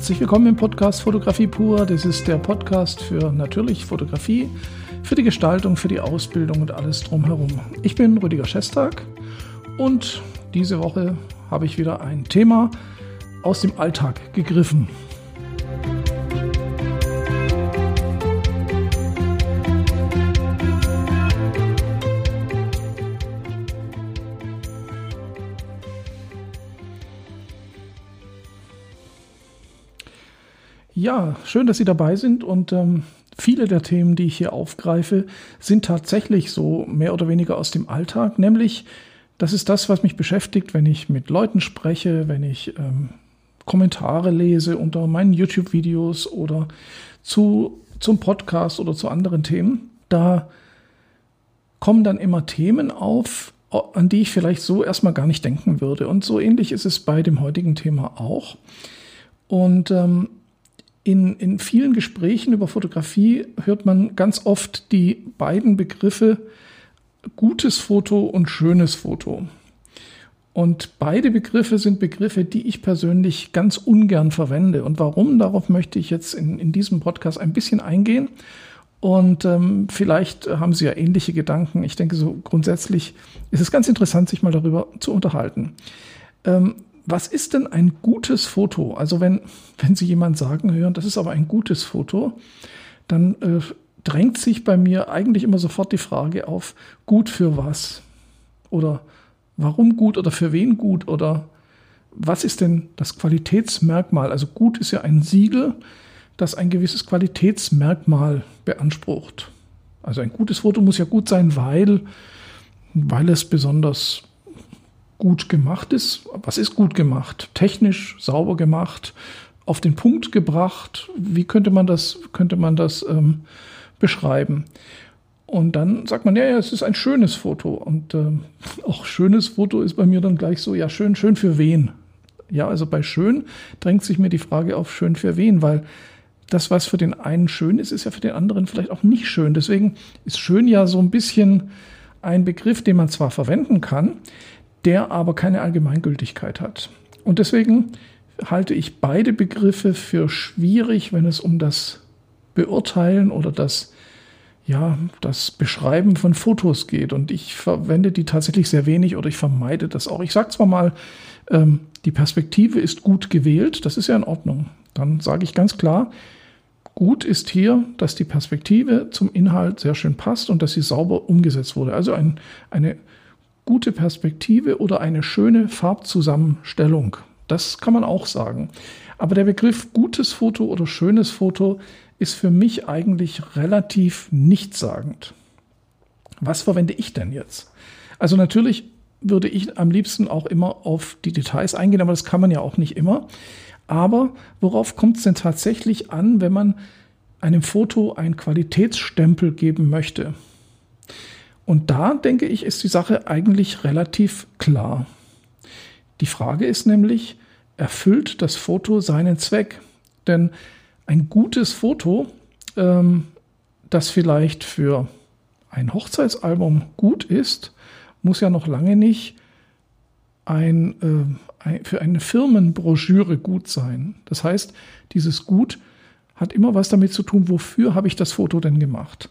Herzlich willkommen im Podcast Fotografie pur. Das ist der Podcast für natürlich Fotografie, für die Gestaltung, für die Ausbildung und alles drumherum. Ich bin Rüdiger Schestag und diese Woche habe ich wieder ein Thema aus dem Alltag gegriffen. Ja, schön, dass Sie dabei sind und ähm, viele der Themen, die ich hier aufgreife, sind tatsächlich so mehr oder weniger aus dem Alltag, nämlich das ist das, was mich beschäftigt, wenn ich mit Leuten spreche, wenn ich ähm, Kommentare lese unter meinen YouTube-Videos oder zu, zum Podcast oder zu anderen Themen. Da kommen dann immer Themen auf, an die ich vielleicht so erstmal gar nicht denken würde. Und so ähnlich ist es bei dem heutigen Thema auch. Und ähm, in, in vielen Gesprächen über Fotografie hört man ganz oft die beiden Begriffe gutes Foto und schönes Foto. Und beide Begriffe sind Begriffe, die ich persönlich ganz ungern verwende. Und warum? Darauf möchte ich jetzt in, in diesem Podcast ein bisschen eingehen. Und ähm, vielleicht haben Sie ja ähnliche Gedanken. Ich denke, so grundsätzlich ist es ganz interessant, sich mal darüber zu unterhalten. Ähm, was ist denn ein gutes Foto? Also wenn, wenn Sie jemand sagen hören, das ist aber ein gutes Foto, dann äh, drängt sich bei mir eigentlich immer sofort die Frage auf, gut für was? Oder warum gut oder für wen gut? Oder was ist denn das Qualitätsmerkmal? Also gut ist ja ein Siegel, das ein gewisses Qualitätsmerkmal beansprucht. Also ein gutes Foto muss ja gut sein, weil, weil es besonders gut gemacht ist. Was ist gut gemacht? Technisch sauber gemacht, auf den Punkt gebracht. Wie könnte man das, könnte man das ähm, beschreiben? Und dann sagt man, ja, ja, es ist ein schönes Foto. Und äh, auch schönes Foto ist bei mir dann gleich so, ja, schön, schön für wen? Ja, also bei schön drängt sich mir die Frage auf schön für wen, weil das, was für den einen schön ist, ist ja für den anderen vielleicht auch nicht schön. Deswegen ist schön ja so ein bisschen ein Begriff, den man zwar verwenden kann, der aber keine Allgemeingültigkeit hat. Und deswegen halte ich beide Begriffe für schwierig, wenn es um das Beurteilen oder das, ja, das Beschreiben von Fotos geht. Und ich verwende die tatsächlich sehr wenig oder ich vermeide das auch. Ich sage zwar mal, ähm, die Perspektive ist gut gewählt, das ist ja in Ordnung. Dann sage ich ganz klar, gut ist hier, dass die Perspektive zum Inhalt sehr schön passt und dass sie sauber umgesetzt wurde. Also ein, eine gute Perspektive oder eine schöne Farbzusammenstellung. Das kann man auch sagen. Aber der Begriff gutes Foto oder schönes Foto ist für mich eigentlich relativ nichtssagend. Was verwende ich denn jetzt? Also natürlich würde ich am liebsten auch immer auf die Details eingehen, aber das kann man ja auch nicht immer. Aber worauf kommt es denn tatsächlich an, wenn man einem Foto einen Qualitätsstempel geben möchte? Und da denke ich, ist die Sache eigentlich relativ klar. Die Frage ist nämlich, erfüllt das Foto seinen Zweck? Denn ein gutes Foto, ähm, das vielleicht für ein Hochzeitsalbum gut ist, muss ja noch lange nicht ein, äh, für eine Firmenbroschüre gut sein. Das heißt, dieses Gut hat immer was damit zu tun, wofür habe ich das Foto denn gemacht?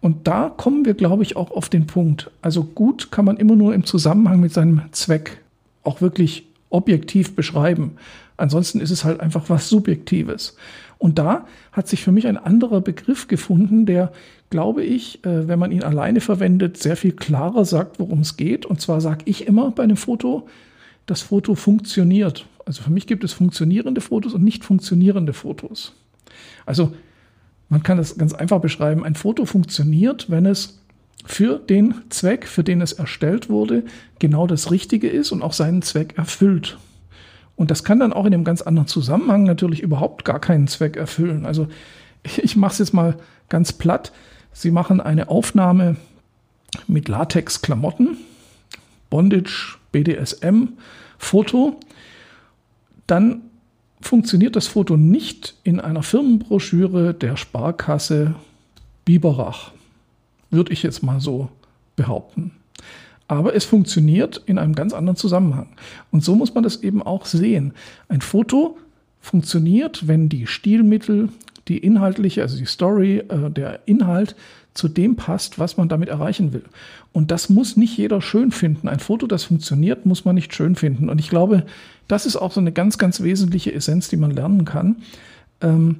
Und da kommen wir, glaube ich, auch auf den Punkt. Also gut kann man immer nur im Zusammenhang mit seinem Zweck auch wirklich objektiv beschreiben. Ansonsten ist es halt einfach was Subjektives. Und da hat sich für mich ein anderer Begriff gefunden, der, glaube ich, äh, wenn man ihn alleine verwendet, sehr viel klarer sagt, worum es geht. Und zwar sage ich immer bei einem Foto, das Foto funktioniert. Also für mich gibt es funktionierende Fotos und nicht funktionierende Fotos. Also man kann das ganz einfach beschreiben. Ein Foto funktioniert, wenn es für den Zweck, für den es erstellt wurde, genau das Richtige ist und auch seinen Zweck erfüllt. Und das kann dann auch in einem ganz anderen Zusammenhang natürlich überhaupt gar keinen Zweck erfüllen. Also ich mache es jetzt mal ganz platt. Sie machen eine Aufnahme mit Latex-Klamotten, Bondage, BDSM, Foto. Dann funktioniert das Foto nicht in einer Firmenbroschüre der Sparkasse Biberach, würde ich jetzt mal so behaupten. Aber es funktioniert in einem ganz anderen Zusammenhang. Und so muss man das eben auch sehen. Ein Foto funktioniert, wenn die Stilmittel, die inhaltliche, also die Story, äh, der Inhalt zu dem passt, was man damit erreichen will. Und das muss nicht jeder schön finden. Ein Foto, das funktioniert, muss man nicht schön finden. Und ich glaube, das ist auch so eine ganz, ganz wesentliche Essenz, die man lernen kann. Ähm,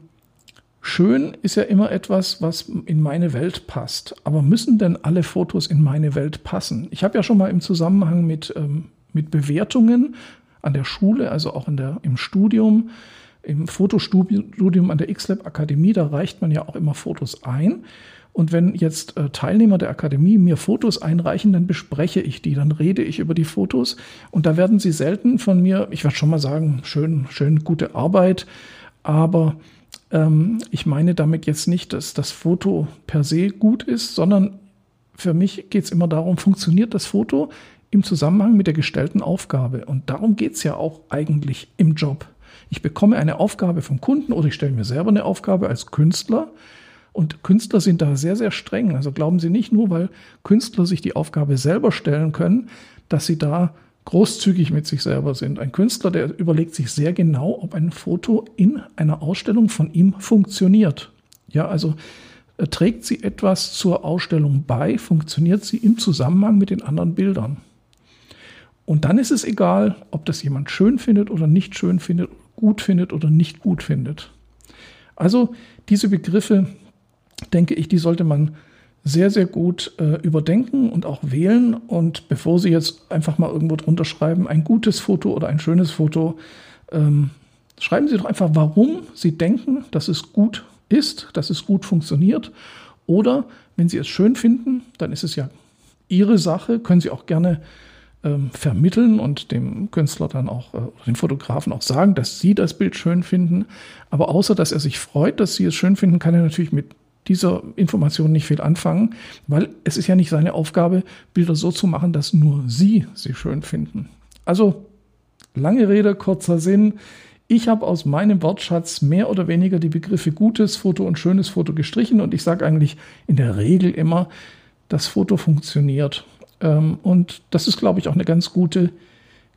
schön ist ja immer etwas, was in meine Welt passt. Aber müssen denn alle Fotos in meine Welt passen? Ich habe ja schon mal im Zusammenhang mit, ähm, mit Bewertungen an der Schule, also auch in der, im Studium, im Fotostudium an der XLab Akademie, da reicht man ja auch immer Fotos ein. Und wenn jetzt äh, Teilnehmer der Akademie mir Fotos einreichen, dann bespreche ich die, dann rede ich über die Fotos. Und da werden sie selten von mir, ich werde schon mal sagen, schön, schön, gute Arbeit. Aber ähm, ich meine damit jetzt nicht, dass das Foto per se gut ist, sondern für mich geht es immer darum, funktioniert das Foto im Zusammenhang mit der gestellten Aufgabe. Und darum geht es ja auch eigentlich im Job. Ich bekomme eine Aufgabe vom Kunden oder ich stelle mir selber eine Aufgabe als Künstler und Künstler sind da sehr, sehr streng. Also glauben Sie nicht nur, weil Künstler sich die Aufgabe selber stellen können, dass sie da großzügig mit sich selber sind. Ein Künstler, der überlegt sich sehr genau, ob ein Foto in einer Ausstellung von ihm funktioniert. Ja, also äh, trägt sie etwas zur Ausstellung bei, funktioniert sie im Zusammenhang mit den anderen Bildern. Und dann ist es egal, ob das jemand schön findet oder nicht schön findet, gut findet oder nicht gut findet. Also diese Begriffe, denke ich, die sollte man sehr, sehr gut äh, überdenken und auch wählen. Und bevor Sie jetzt einfach mal irgendwo drunter schreiben, ein gutes Foto oder ein schönes Foto, ähm, schreiben Sie doch einfach, warum Sie denken, dass es gut ist, dass es gut funktioniert. Oder wenn Sie es schön finden, dann ist es ja Ihre Sache, können Sie auch gerne ähm, vermitteln und dem Künstler dann auch, äh, den Fotografen auch sagen, dass Sie das Bild schön finden. Aber außer dass er sich freut, dass Sie es schön finden, kann er natürlich mit dieser Information nicht viel anfangen, weil es ist ja nicht seine Aufgabe, Bilder so zu machen, dass nur Sie sie schön finden. Also lange Rede, kurzer Sinn. Ich habe aus meinem Wortschatz mehr oder weniger die Begriffe gutes Foto und schönes Foto gestrichen und ich sage eigentlich in der Regel immer, das Foto funktioniert. Ähm, und das ist, glaube ich, auch eine ganz gute,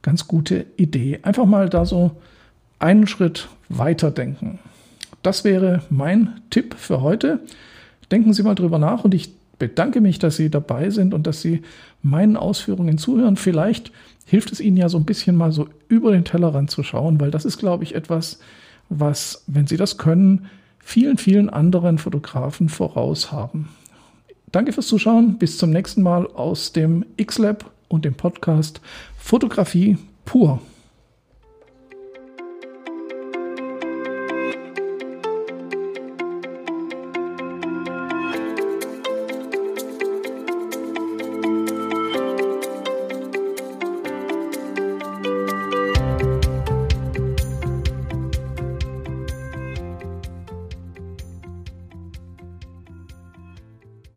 ganz gute Idee. Einfach mal da so einen Schritt weiter denken das wäre mein Tipp für heute. Denken Sie mal drüber nach und ich bedanke mich, dass Sie dabei sind und dass Sie meinen Ausführungen zuhören. Vielleicht hilft es Ihnen ja so ein bisschen mal so über den Tellerrand zu schauen, weil das ist, glaube ich, etwas, was, wenn Sie das können, vielen, vielen anderen Fotografen voraus haben. Danke fürs Zuschauen. Bis zum nächsten Mal aus dem X-Lab und dem Podcast Fotografie pur.